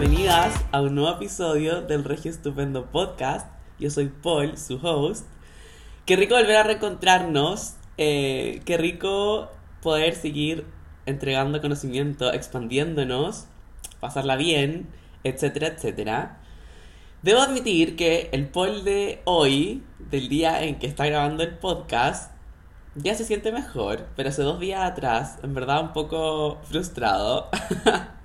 bienvenidas a un nuevo episodio del Regio Estupendo Podcast. Yo soy Paul, su host. Qué rico volver a reencontrarnos. eh, qué rico poder seguir entregando conocimiento, expandiéndonos, pasarla bien, etcétera, etcétera. Debo admitir que el Paul de hoy, del día en que está grabando el podcast, ya se siente mejor, pero hace dos días atrás, en verdad, un poco frustrado.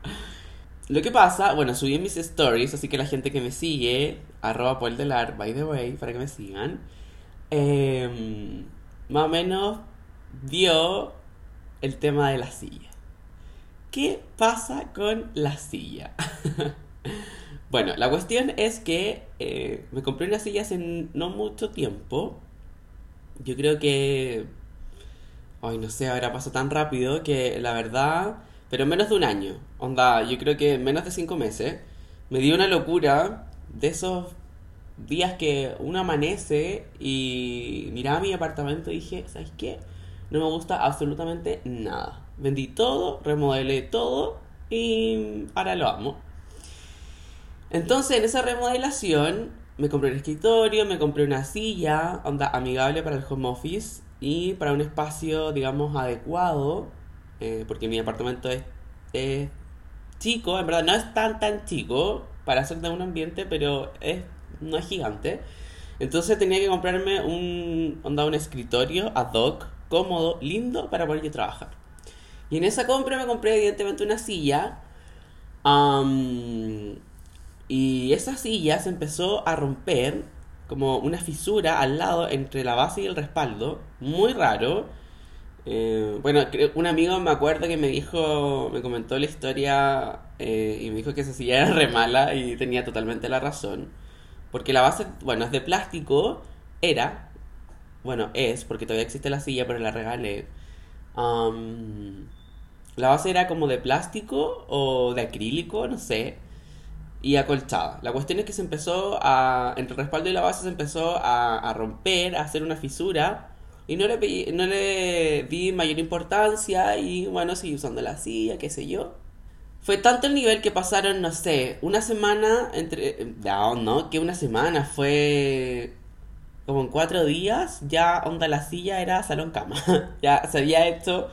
Lo que pasa, bueno, subí mis stories, así que la gente que me sigue, arroba Paul Delar, by the way, para que me sigan, eh, más o menos vio el tema de la silla. ¿Qué pasa con la silla? bueno, la cuestión es que eh, me compré una silla hace no mucho tiempo. Yo creo que... Ay, no sé, ahora pasó tan rápido que la verdad... Pero menos de un año. Onda, yo creo que menos de cinco meses. Me dio una locura de esos días que uno amanece y miraba mi apartamento y dije, ¿sabes qué? No me gusta absolutamente nada. Vendí todo, remodelé todo y ahora lo amo. Entonces, en esa remodelación, me compré un escritorio, me compré una silla, onda amigable para el home office y para un espacio, digamos, adecuado, eh, porque mi apartamento es, chico, en verdad no es tan tan chico para ser de un ambiente, pero es, no es gigante. Entonces tenía que comprarme un, onda, un escritorio ad hoc, cómodo, lindo para poder yo trabajar. Y en esa compra me compré evidentemente una silla. y esa silla se empezó a romper como una fisura al lado entre la base y el respaldo. Muy raro. Eh, bueno, un amigo me acuerdo que me dijo, me comentó la historia eh, y me dijo que esa silla era re mala y tenía totalmente la razón. Porque la base, bueno, es de plástico, era, bueno, es, porque todavía existe la silla, pero la regalé. La base era como de plástico o de acrílico, no sé, y acolchada. La cuestión es que se empezó a, entre el respaldo y la base se empezó a romper, a hacer una fisura. Y no le, no le di mayor importancia y bueno, seguí usando la silla, qué sé yo. Fue tanto el nivel que pasaron, no sé, una semana entre... No, no, que una semana, fue como en cuatro días, ya onda la silla era salón cama. ya se había hecho,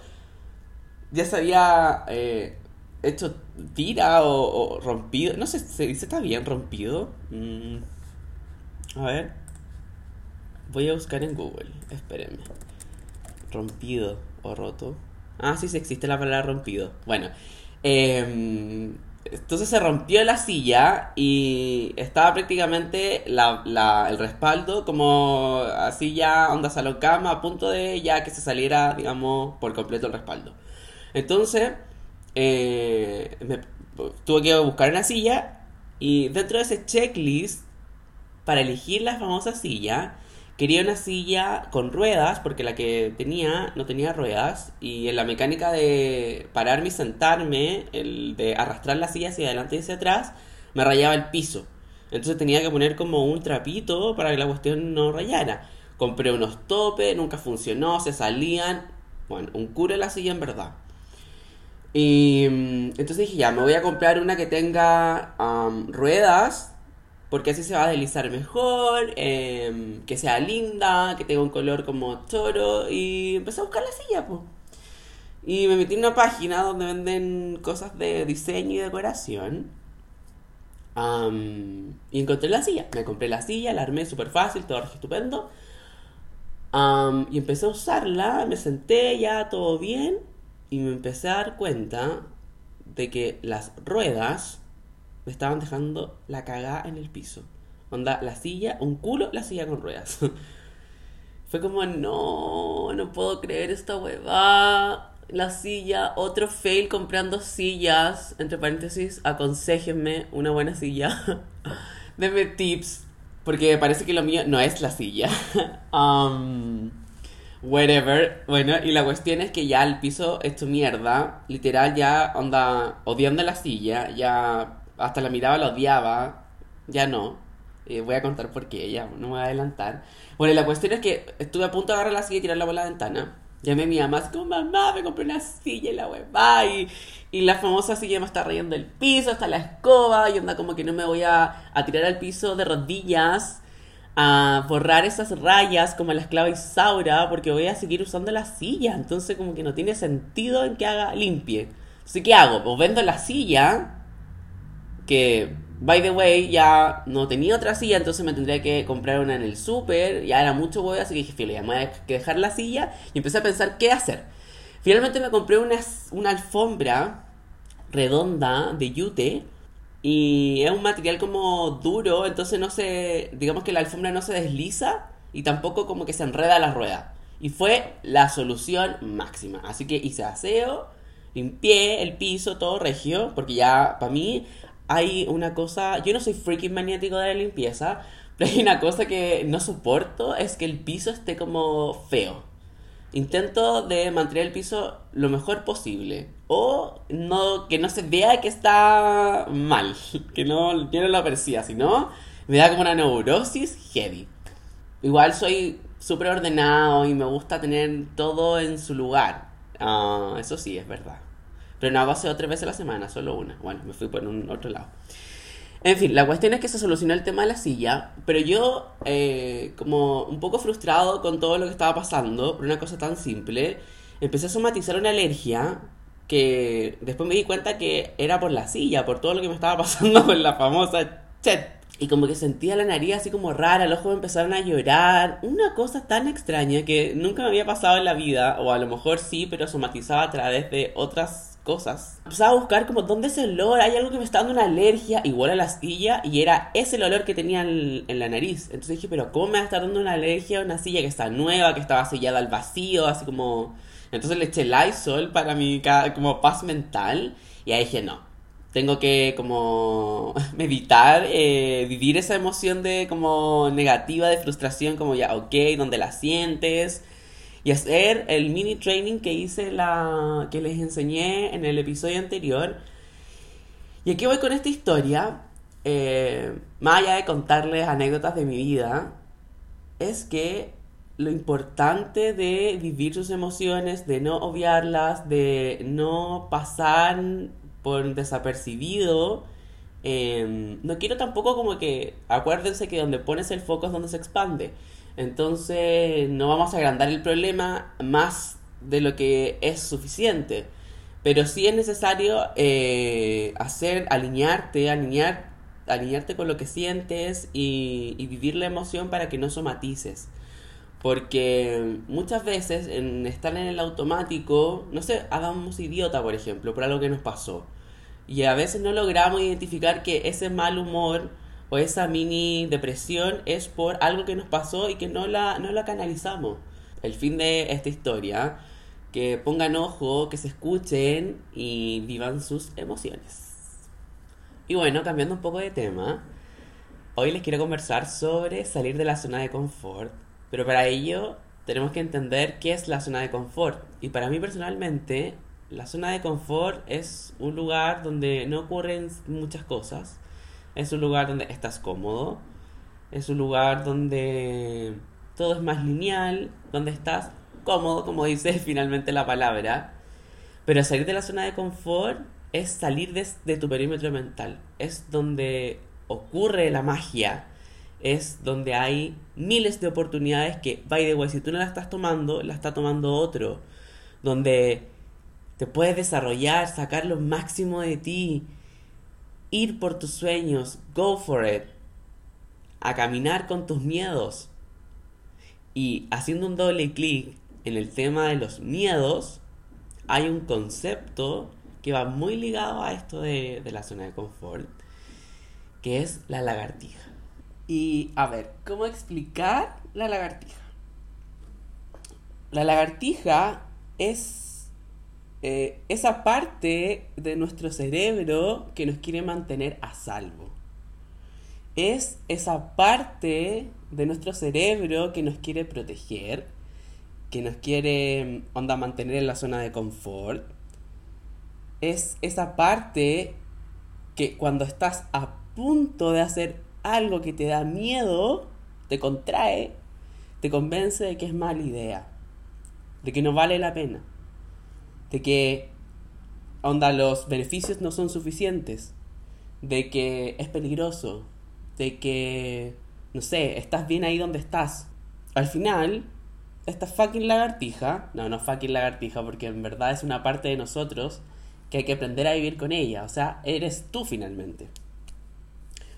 ya se había eh, hecho tira o, o rompido. No sé, ¿se dice está bien rompido? Mm, a ver. Voy a buscar en Google, espérenme. Rompido o roto. Ah, sí, sí existe la palabra rompido. Bueno, em, entonces se rompió la silla y estaba prácticamente la, la- el respaldo como así ya onda salón cama a punto de ya que se saliera, digamos, por completo el respaldo. Entonces, eh, me- tuve que buscar una silla y dentro de ese checklist para elegir la famosa silla, quería una silla con ruedas, porque la que tenía no tenía ruedas, y en la mecánica de pararme y sentarme, el de arrastrar la silla hacia adelante y hacia atrás, me rayaba el piso. Entonces tenía que poner como un trapito para que la cuestión no rayara. Compré unos topes, nunca funcionó, se salían. Bueno, un culo la silla en verdad. Y mm, entonces dije, ya, me voy a comprar una que tenga ruedas, porque así se va a deslizar mejor, em, que sea linda, que tenga un color como choro, y empecé a buscar la silla, pues. Y me metí en una página donde venden cosas de diseño y decoración. am, y encontré la silla. Me compré la silla, la armé súper fácil, todo estupendo. Y empecé a usarla, me senté ya, todo bien, y me empecé a dar cuenta de que las ruedas me estaban dejando la cagada en el piso. Onda, la silla, un culo, la silla con ruedas. Fue como, no, no puedo creer esta huevada. La silla, otro fail comprando sillas. Entre paréntesis, aconsejenme una buena silla. Denme tips. Porque parece que lo mío no es la silla. um, whatever. Bueno, y la cuestión es que ya el piso hecho mierda. Literal, ya onda odiando la silla. Ya hasta la miraba, la odiaba. Ya no. Eh, voy a contar por qué, ya no me voy a adelantar. Bueno, la cuestión es que estuve a punto de agarrar la silla y tirarla por la ventana. Llamé a mi mamá, como, mamá, me compré una silla y la hueva. Y, y la famosa silla me está rayando el piso, hasta la escoba. Y onda como que no me voy a, a tirar al piso de rodillas a borrar esas rayas como la esclava Isaura porque voy a seguir usando la silla. Entonces como que no tiene sentido en que haga limpie. Entonces, ¿qué hago? Pues vendo la silla, que, by the way, ya no tenía otra silla, entonces me tendría que comprar una en el súper. Ya era mucho huevo, así que dije, filo, ya me voy a dejar la silla. Y empecé a pensar qué hacer. Finalmente me compré una, una alfombra redonda de yute y es un material como duro, entonces no se, digamos que la alfombra no se desliza y tampoco como que se enreda la rueda. Y fue la solución máxima. Así que hice aseo, limpié el piso, todo regio, porque ya para mí hay una cosa, yo no soy freaking maniático de la limpieza, pero hay una cosa que no soporto, es que el piso esté como feo. Intento de mantener el piso lo mejor posible. O no, que no se vea que está mal. Que no, yo no lo aprecia. Si no, me da como una neurosis heavy. Igual soy súper ordenado y me gusta tener todo en su lugar. Ah, eso sí, es verdad. Pero no hago hace tres veces a la semana, solo una. Bueno, me fui por un otro lado. En fin, la cuestión es que se solucionó el tema de la silla, pero yo, eh, como un poco frustrado con todo lo que estaba pasando, por una cosa tan simple, empecé a somatizar una alergia que después me di cuenta que era por la silla, por todo lo que me estaba pasando con la famosa chet. Y como que sentía la nariz así como rara, los ojos empezaron a llorar. Una cosa tan extraña que nunca me había pasado en la vida, o a lo mejor sí, pero somatizaba a través de otras cosas. Empezaba a buscar como dónde es el olor, hay algo que me está dando una alergia igual a la silla y era ese el olor que tenía en, la nariz. Entonces dije, pero ¿cómo me va a estar dando una alergia a una silla que está nueva, que estaba sellada al vacío, así como... Entonces le eché Lysol para mi como paz mental y ahí dije, no, tengo que como meditar, eh, vivir esa emoción de como negativa, de frustración, como ya, ok, donde la sientes, y hacer el mini training que hice la que les enseñé en el episodio anterior. Y aquí voy con esta historia, eh, más allá de contarles anécdotas de mi vida, es que lo importante de vivir sus emociones, de no obviarlas, de no pasar por desapercibido. Eh, no quiero tampoco como que, acuérdense que donde pones el foco es donde se expande. Entonces no vamos a agrandar el problema más de lo que es suficiente. Pero sí es necesario eh, hacer, alinearte, alinear, alinearte con lo que sientes y, vivir la emoción para que no somatices. Porque muchas veces en estar en el automático, no sé, hagamos idiota, por ejemplo, por algo que nos pasó. Y a veces no logramos identificar que ese mal humor o esa mini depresión es por algo que nos pasó y que no la, no la canalizamos. El fin de esta historia, que pongan ojo, que se escuchen y vivan sus emociones. Y bueno, cambiando un poco de tema, hoy les quiero conversar sobre salir de la zona de confort, pero para ello tenemos que entender qué es la zona de confort. Y para mí personalmente, la zona de confort es un lugar donde no ocurren muchas cosas, es un lugar donde estás cómodo. Es un lugar donde todo es más lineal, donde estás cómodo, como dice finalmente la palabra. Pero salir de la zona de confort es salir de, tu perímetro mental. Es donde ocurre la magia. Es donde hay miles de oportunidades que, by the way, si tú no la estás tomando, la está tomando otro. Donde te puedes desarrollar, sacar lo máximo de ti ir por tus sueños, go for it, a caminar con tus miedos. Y haciendo un doble clic en el tema de los miedos, hay un concepto que va muy ligado a esto de, de la zona de confort, que es la lagartija. Y a ver, ¿cómo explicar la lagartija? La lagartija es eh, esa parte de nuestro cerebro que nos quiere mantener a salvo. Es esa parte de nuestro cerebro que nos quiere proteger, que nos quiere, mm, onda, mantener en la zona de confort. Es esa parte que cuando estás a punto de hacer algo que te da miedo, te contrae, te convence de que es mala idea. de que no vale la pena, de que onda los beneficios no son suficientes, de que es peligroso, de que no sé, estás bien ahí donde estás. Al final, esta fucking lagartija, no, no fucking lagartija, porque en verdad es una parte de nosotros que hay que aprender a vivir con ella, o sea, eres tú finalmente.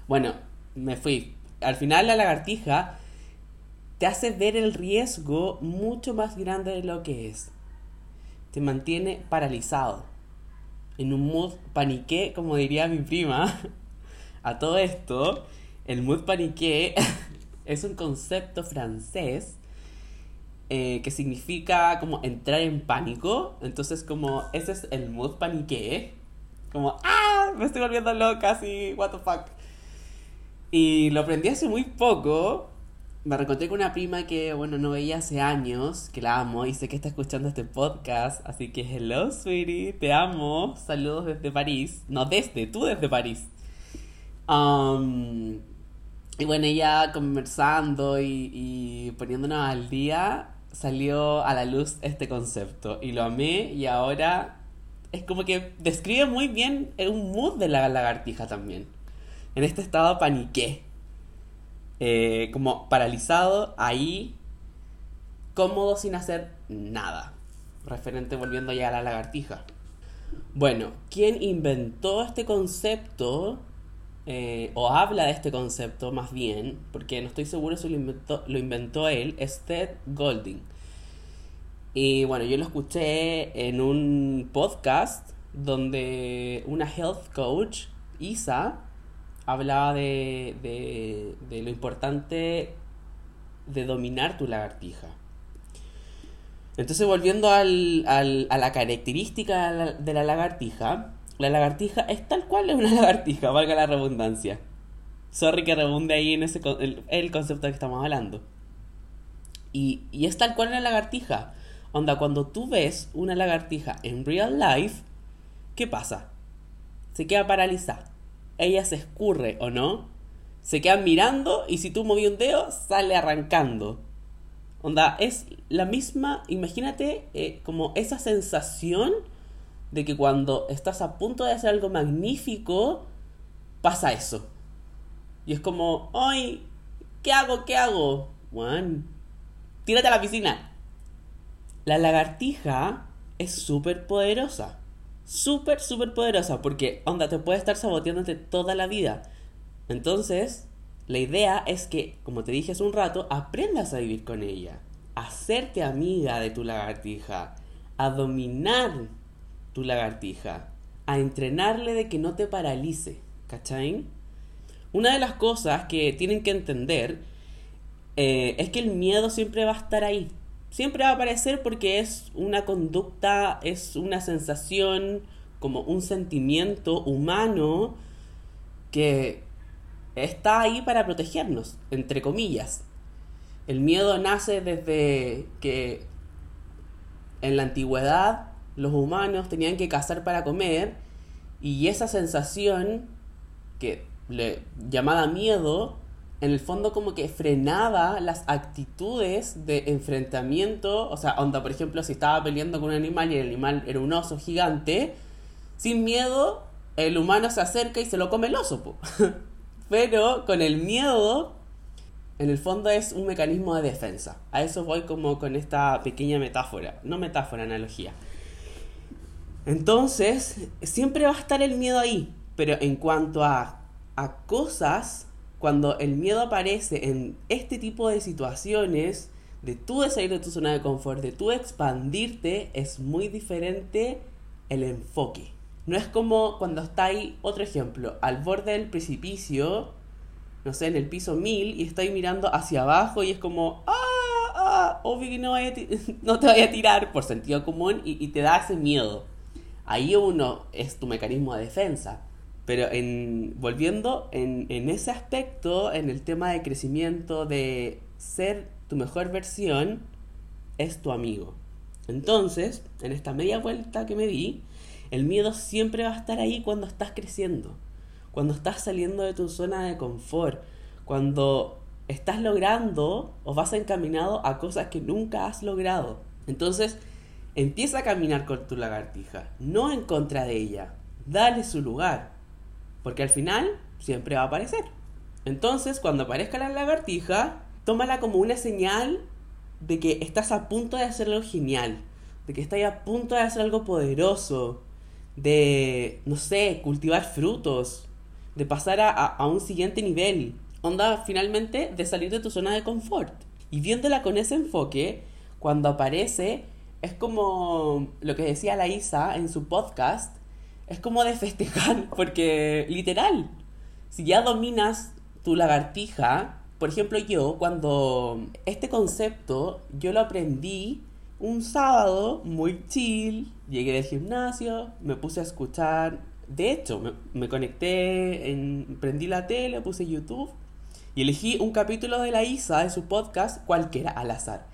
Bueno, me fui. Al final la lagartija te hace ver el riesgo mucho más grande de lo que es. Te mantiene paralizado. En un mood paniqué, como diría mi prima. A todo esto, el mood paniqué es un concepto francés eh, que significa como entrar en pánico. Entonces, como ese es el mood paniqué. Como, ¡ah! Me estoy volviendo loca, así, what the fuck. Y lo aprendí hace muy poco. Me reencontré con una prima que, bueno, no veía hace años, que la amo y sé que está escuchando este podcast. Así que, hello, sweetie, te amo. Saludos desde París. No, desde, tú desde París. Um, y bueno, ella conversando y, y poniéndonos al día, salió a la luz este concepto. Y lo amé y ahora es como que describe muy bien un mood de la lagartija también. En este estado paniqué. Eh, como paralizado, ahí, cómodo sin hacer nada. Referente volviendo ya a la lagartija. Bueno, ¿quién inventó este concepto? Eh, o habla de este concepto más bien, porque no estoy seguro si lo inventó, lo inventó él, es Ted Golding. Y bueno, yo lo escuché en un podcast donde una health coach, Isa, hablaba de, de, de lo importante de dominar tu lagartija. Entonces, volviendo al, al, a la característica de la lagartija, la lagartija es tal cual es una lagartija, valga la redundancia. Sorry que rebunde ahí en ese el, el concepto que estamos hablando. Y, y es tal cual una lagartija. Onda, cuando tú ves una lagartija en real life, ¿qué pasa? Se queda paralizada. Ella se escurre o no. Se queda mirando y si tú moví un dedo, sale arrancando. Onda, es la misma, imagínate eh, como esa sensación de que cuando estás a punto de hacer algo magnífico, pasa eso. Y es como, ¡ay! ¿Qué hago? ¿Qué hago? Juan, tírate a la piscina. La lagartija es súper poderosa. Súper, súper poderosa. Porque, onda, te puede estar saboteándote toda la vida. Entonces, la idea es que, como te dije hace un rato, aprendas a vivir con ella. A hacerte amiga de tu lagartija. A dominar tu lagartija, a entrenarle de que no te paralice, ¿cachai? Una de las cosas que tienen que entender eh, es que el miedo siempre va a estar ahí. Siempre va a aparecer porque es una conducta, es una sensación, como un sentimiento humano que está ahí para protegernos, entre comillas. El miedo nace desde que en la antigüedad los humanos tenían que cazar para comer y esa sensación que le llamada miedo en el fondo como que frenaba las actitudes de enfrentamiento, o sea, onda, por ejemplo, si estaba peleando con un animal y el animal era un oso gigante, sin miedo el humano se acerca y se lo come el oso, pero con el miedo en el fondo es un mecanismo de defensa. A eso voy como con esta pequeña metáfora, no metáfora, analogía. Entonces, siempre va a estar el miedo ahí, pero en cuanto a, a cosas, cuando el miedo aparece en este tipo de situaciones, de tú de salir de tu zona de confort, de tú expandirte, es muy diferente el enfoque. No es como cuando está ahí, otro ejemplo, al borde del precipicio, no sé, en el piso 1000 y estoy mirando hacia abajo y es como, ah, ah, obvio que no, no te vaya a tirar por sentido común y, y te da ese miedo. Ahí uno es tu mecanismo de defensa. Pero en, volviendo en, en ese aspecto, en el tema de crecimiento, de ser tu mejor versión, es tu amigo. Entonces, en esta media vuelta que me di, el miedo siempre va a estar ahí cuando estás creciendo, cuando estás saliendo de tu zona de confort, cuando estás logrando o vas encaminado a cosas que nunca has logrado. Entonces, empieza a caminar con tu lagartija, no en contra de ella. Dale su lugar, porque al final siempre va a aparecer. Entonces, cuando aparezca la lagartija, tómala como una señal de que estás a punto de hacer algo genial, de que estás a punto de hacer algo poderoso, de, no sé, cultivar frutos, de pasar a, un siguiente nivel. Onda, finalmente, de salir de tu zona de confort. Y viéndola con ese enfoque, cuando aparece, es como lo que decía la Isa en su podcast, es como de festejar, porque literal, si ya dominas tu lagartija, por ejemplo yo, cuando este concepto yo lo aprendí un sábado muy chill, llegué del gimnasio, me puse a escuchar, de hecho, me, conecté, en, prendí la tele, puse YouTube y elegí un capítulo de la Isa de su podcast cualquiera al azar.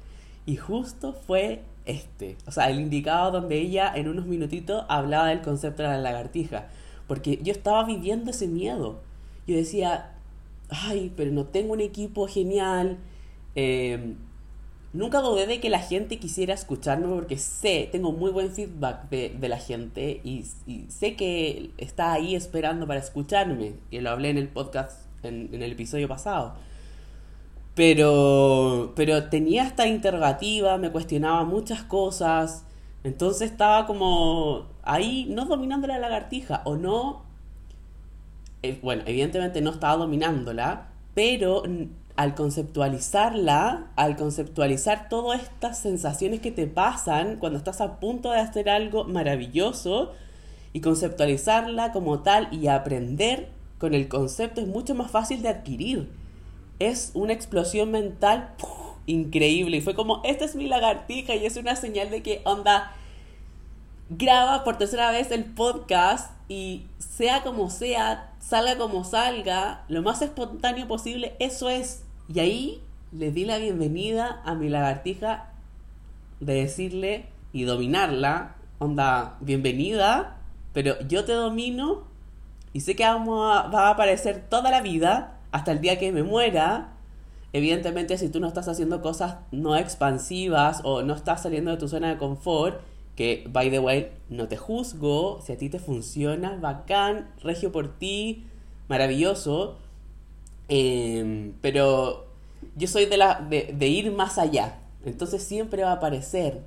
Y justo fue este, o sea, el indicado donde ella en unos minutitos hablaba del concepto de la lagartija, porque yo estaba viviendo ese miedo. Yo decía, ay, pero no tengo un equipo genial. Eh, nunca dudé de que la gente quisiera escucharme porque sé, tengo muy buen feedback de, la gente y, sé que está ahí esperando para escucharme. Y lo hablé en el podcast, en el episodio pasado. Pero, pero tenía esta interrogativa, me cuestionaba muchas cosas. Entonces estaba como ahí, no dominando la lagartija, o no. Eh, bueno, evidentemente no estaba dominándola, pero al conceptualizarla, al conceptualizar todas estas sensaciones que te pasan cuando estás a punto de hacer algo maravilloso y conceptualizarla como tal y aprender con el concepto es mucho más fácil de adquirir es una explosión mental increíble. Y fue como, esta es mi lagartija y es una señal de que onda graba por tercera vez el podcast y sea como sea, salga como salga, lo más espontáneo posible, eso es. Y ahí le di la bienvenida a mi lagartija de decirle y dominarla, onda, bienvenida, pero yo te domino y sé que a, va a aparecer toda la vida hasta el día que me muera, evidentemente si tú no estás haciendo cosas no expansivas o no estás saliendo de tu zona de confort, que by the way, no te juzgo, si a ti te funciona, bacán, regio por ti, maravilloso, em, pero yo soy de, la, de, ir más allá, entonces siempre va a aparecer,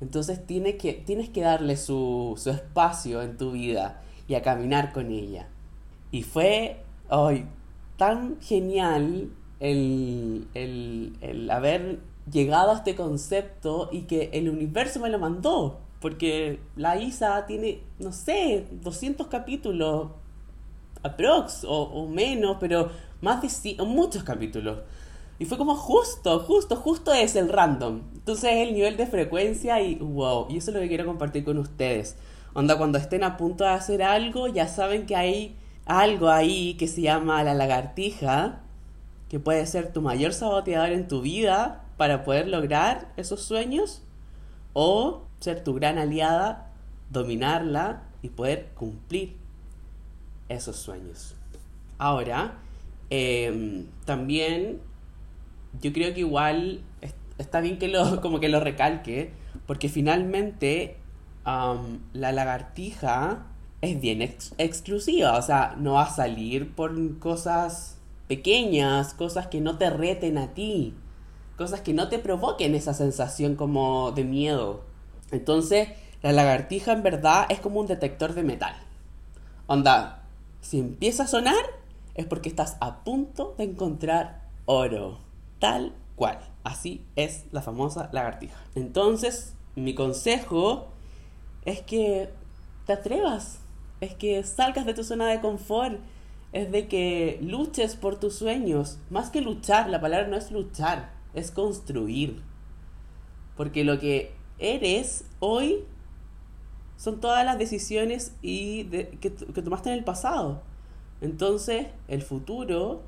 entonces tienes que, tienes que darle su, su espacio en tu vida y a caminar con ella. Y fue, hoy tan genial el, el, haber llegado a este concepto y que el universo me lo mandó. Porque la ISA tiene, no sé, 200 capítulos, aprox, o, o menos, pero más de muchos capítulos. Y fue como justo, justo, justo es el random. Entonces el nivel de frecuencia y wow. Y eso es lo que quiero compartir con ustedes. Onda, cuando estén a punto de hacer algo, ya saben que hay algo ahí que se llama la lagartija, que puede ser tu mayor saboteador en tu vida para poder lograr esos sueños, o ser tu gran aliada, dominarla y poder cumplir esos sueños. Ahora, em, también yo creo que igual está bien que lo, como que lo recalque, porque finalmente la lagartija es bien exclusiva, o sea, no va a salir por cosas pequeñas, cosas que no te reten a ti, cosas que no te provoquen esa sensación como de miedo. Entonces, la lagartija en verdad es como un detector de metal. Onda, si empieza a sonar es porque estás a punto de encontrar oro, tal cual. Así es la famosa lagartija. Entonces, mi consejo es que te atrevas, es que salgas de tu zona de confort, es de que luches por tus sueños. Más que luchar, la palabra no es luchar, es construir. Porque lo que eres hoy son todas las decisiones y que, que tomaste en el pasado. Entonces, el futuro,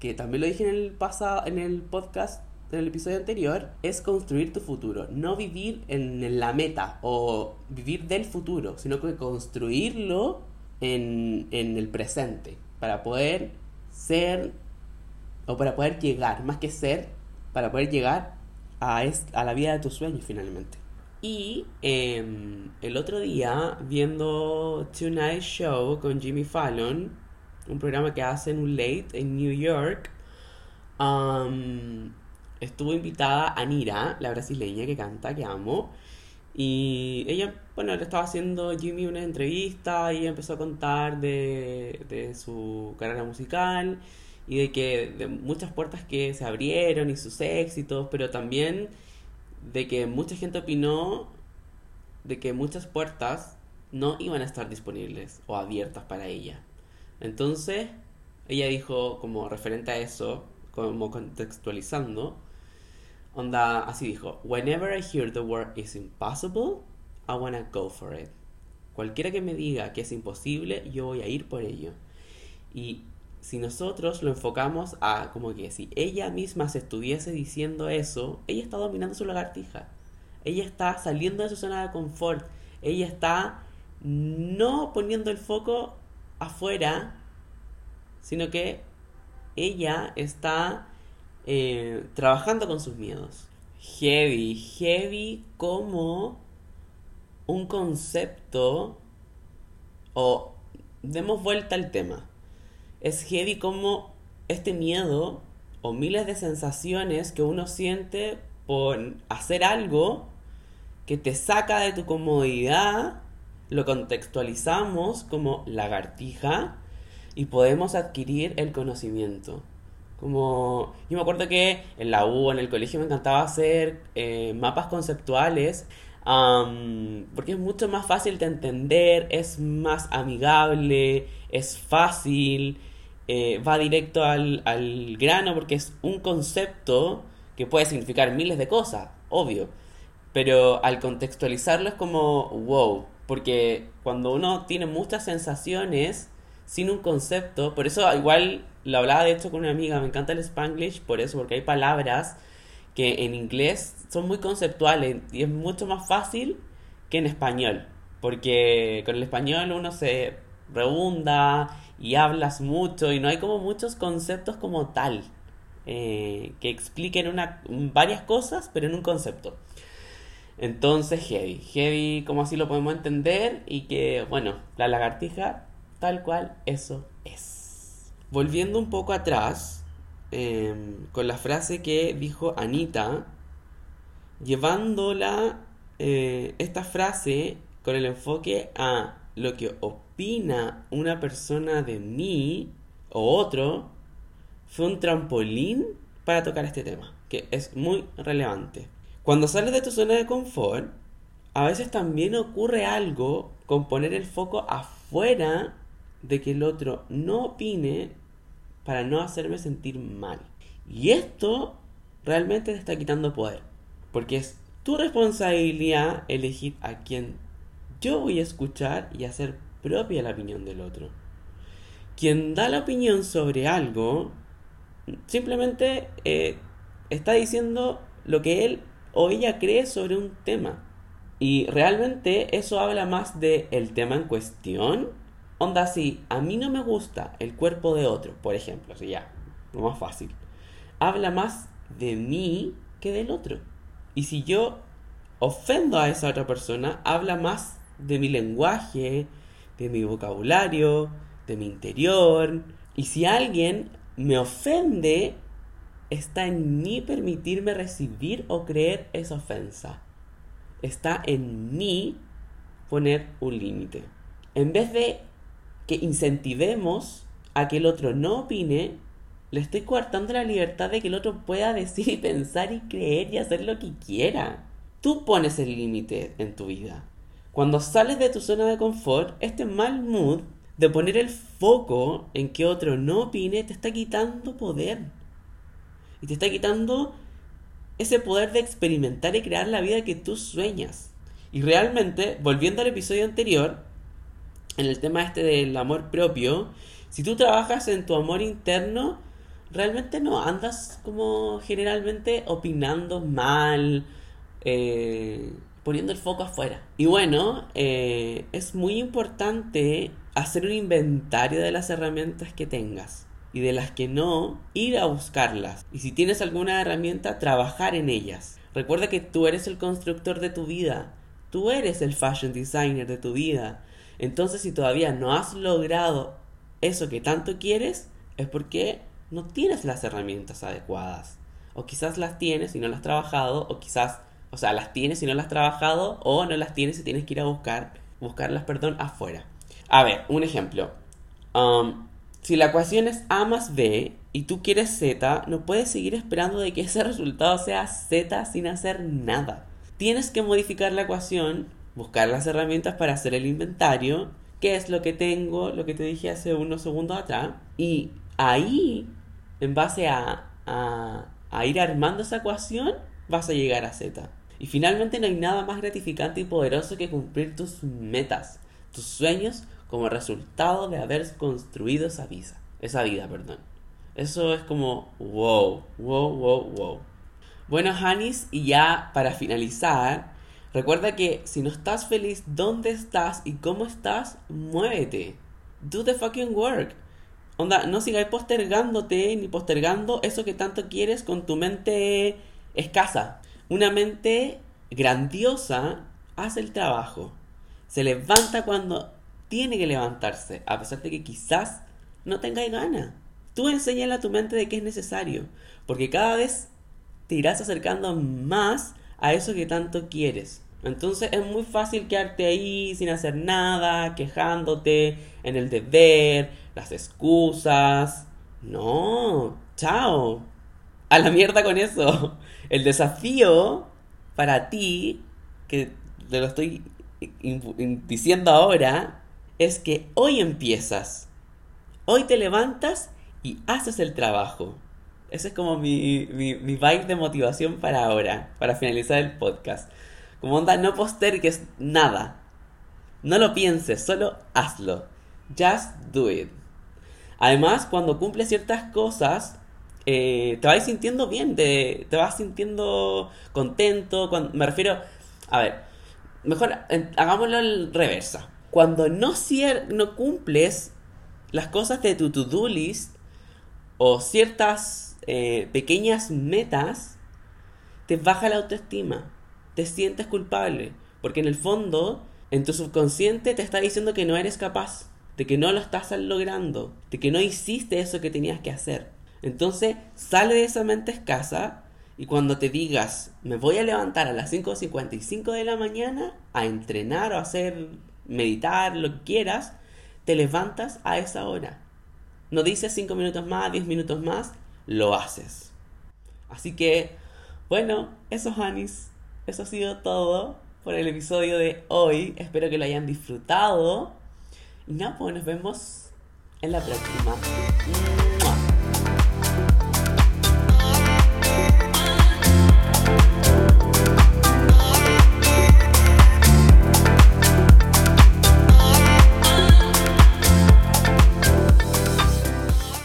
que también lo dije en el pasado, en el podcast en el episodio anterior, es construir tu futuro. No vivir en la meta o vivir del futuro, sino que construirlo en, en el presente para poder ser o para poder llegar, más que ser, para poder llegar a, a la vida de tus sueños finalmente. Y em, el otro día, viendo Tonight Show con Jimmy Fallon, un programa que hacen un late en New York, estuvo invitada Anira, la brasileña que canta, que amo. Y ella, bueno, le estaba haciendo Jimmy una entrevista y empezó a contar de, de su carrera musical y de que de muchas puertas que se abrieron y sus éxitos, pero también de que mucha gente opinó de que muchas puertas no iban a estar disponibles o abiertas para ella. Entonces, ella dijo como referente a eso, como contextualizando, onda, así dijo, whenever I hear the word is impossible, I wanna go for it. Cualquiera que me diga que es imposible, yo voy a ir por ello. Y si nosotros lo enfocamos a como que si ella misma se estuviese diciendo eso, ella está dominando su lagartija. Ella está saliendo de su zona de confort. Ella está no poniendo el foco afuera, sino que ella está eh, trabajando con sus miedos. Heavy, heavy como un concepto o demos vuelta al tema. Es heavy como este miedo o miles de sensaciones que uno siente por hacer algo que te saca de tu comodidad, lo contextualizamos como lagartija y podemos adquirir el conocimiento. Como yo me acuerdo que en la U, en el colegio me encantaba hacer eh, mapas conceptuales porque es mucho más fácil de entender, es más amigable, es fácil, eh, va directo al, al grano porque es un concepto que puede significar miles de cosas, obvio. Pero al contextualizarlo es como wow, porque cuando uno tiene muchas sensaciones sin un concepto, por eso igual lo hablaba de hecho con una amiga, me encanta el spanglish por eso, porque hay palabras que en inglés son muy conceptuales y es mucho más fácil que en español, porque con el español uno se rebunda y hablas mucho y no hay como muchos conceptos como tal eh, que expliquen varias cosas pero en un concepto. Entonces, heavy. Heavy, como así lo podemos entender y que, bueno, la lagartija, tal cual, eso es. Volviendo un poco atrás, em, con la frase que dijo Anita, llevándola, eh, esta frase con el enfoque a lo que opina una persona de mí o otro, fue un trampolín para tocar este tema, que es muy relevante. Cuando sales de tu zona de confort, a veces también ocurre algo con poner el foco afuera de que el otro no opine para no hacerme sentir mal. Y esto realmente te está quitando poder, porque es tu responsabilidad elegir a quien yo voy a escuchar y hacer propia la opinión del otro. Quien da la opinión sobre algo simplemente eh, está diciendo lo que él o ella cree sobre un tema. Y realmente eso habla más de el tema en cuestión. Onda, si a mí no me gusta el cuerpo de otro, por ejemplo, ya, lo más fácil, habla más de mí que del otro. Y si yo ofendo a esa otra persona, habla más de mi lenguaje, de mi vocabulario, de mi interior. Y si alguien me ofende, está en mí permitirme recibir o creer esa ofensa. Está en mí poner un límite. En vez de que incentivemos a que el otro no opine, le estoy coartando la libertad de que el otro pueda decir y pensar y creer y hacer lo que quiera. Tú pones el límite en tu vida. Cuando sales de tu zona de confort, este mal mood de poner el foco en que otro no opine te está quitando poder y te está quitando ese poder de experimentar y crear la vida que tú sueñas. Y realmente, volviendo al episodio anterior, en el tema este del amor propio, si tú trabajas en tu amor interno, realmente no andas como generalmente opinando mal, eh, poniendo el foco afuera. Y bueno, eh, es muy importante hacer un inventario de las herramientas que tengas y de las que no, ir a buscarlas. Y si tienes alguna herramienta, trabajar en ellas. Recuerda que tú eres el constructor de tu vida. Tú eres el fashion designer de tu vida. Entonces, si todavía no has logrado eso que tanto quieres, es porque no tienes las herramientas adecuadas. O quizás las tienes y no las has trabajado, o quizás, o sea, las tienes y no las has trabajado, o no las tienes y tienes que ir a buscar, buscarlas, perdón, afuera. A ver, un ejemplo. Um, si la ecuación es A más B y tú quieres Z, no puedes seguir esperando de que ese resultado sea Z sin hacer nada. Tienes que modificar la ecuación, buscar las herramientas para hacer el inventario, qué es lo que tengo, lo que te dije hace unos segundos atrás, y ahí, en base a, a, ir armando esa ecuación, vas a llegar a Z. Y finalmente no hay nada más gratificante y poderoso que cumplir tus metas, tus sueños como resultado de haber construido esa vida, esa vida, perdón. Eso es como wow, wow, wow, wow. Bueno, Hanis, y ya para finalizar, recuerda que si no estás feliz dónde estás y cómo estás, muévete. Do the fucking work. Onda, no sigas postergándote ni postergando eso que tanto quieres con tu mente escasa. Una mente grandiosa hace el trabajo. Se levanta cuando tiene que levantarse, a pesar de que quizás no tenga ganas. Tú enséñale a tu mente de que es necesario, porque cada vez te irás acercando más a eso que tanto quieres. Entonces es muy fácil quedarte ahí sin hacer nada, quejándote en el deber, las excusas. No, chao. A la mierda con eso. El desafío para ti, que te lo estoy diciendo ahora, es que hoy empiezas. Hoy te levantas y haces el trabajo. Ese es como mi, mi, mi vibe de motivación para ahora, para finalizar el podcast. Como onda, no postergues nada. No lo pienses, solo hazlo. Just do it. Además, cuando cumples ciertas cosas, eh, te vas sintiendo bien, te, te vas sintiendo contento. me refiero, a ver, mejor hagámoslo al reversa cuando no, no cumples las cosas de tu to-do list o ciertas eh, pequeñas metas, te baja la autoestima, te sientes culpable, porque en el fondo, en tu subconsciente te está diciendo que no eres capaz, de que no lo estás logrando, de que no hiciste eso que tenías que hacer. Entonces, sale de esa mente escasa y cuando te digas, me voy a levantar a las 5.55 de la mañana a entrenar o a hacer meditar, lo que quieras, te levantas a esa hora. No dices 5 minutos más, 10 minutos más, lo haces. Así que, bueno, eso, Hanis, eso ha sido todo por el episodio de hoy. Espero que lo hayan disfrutado. Y nada, pues nos vemos en la próxima.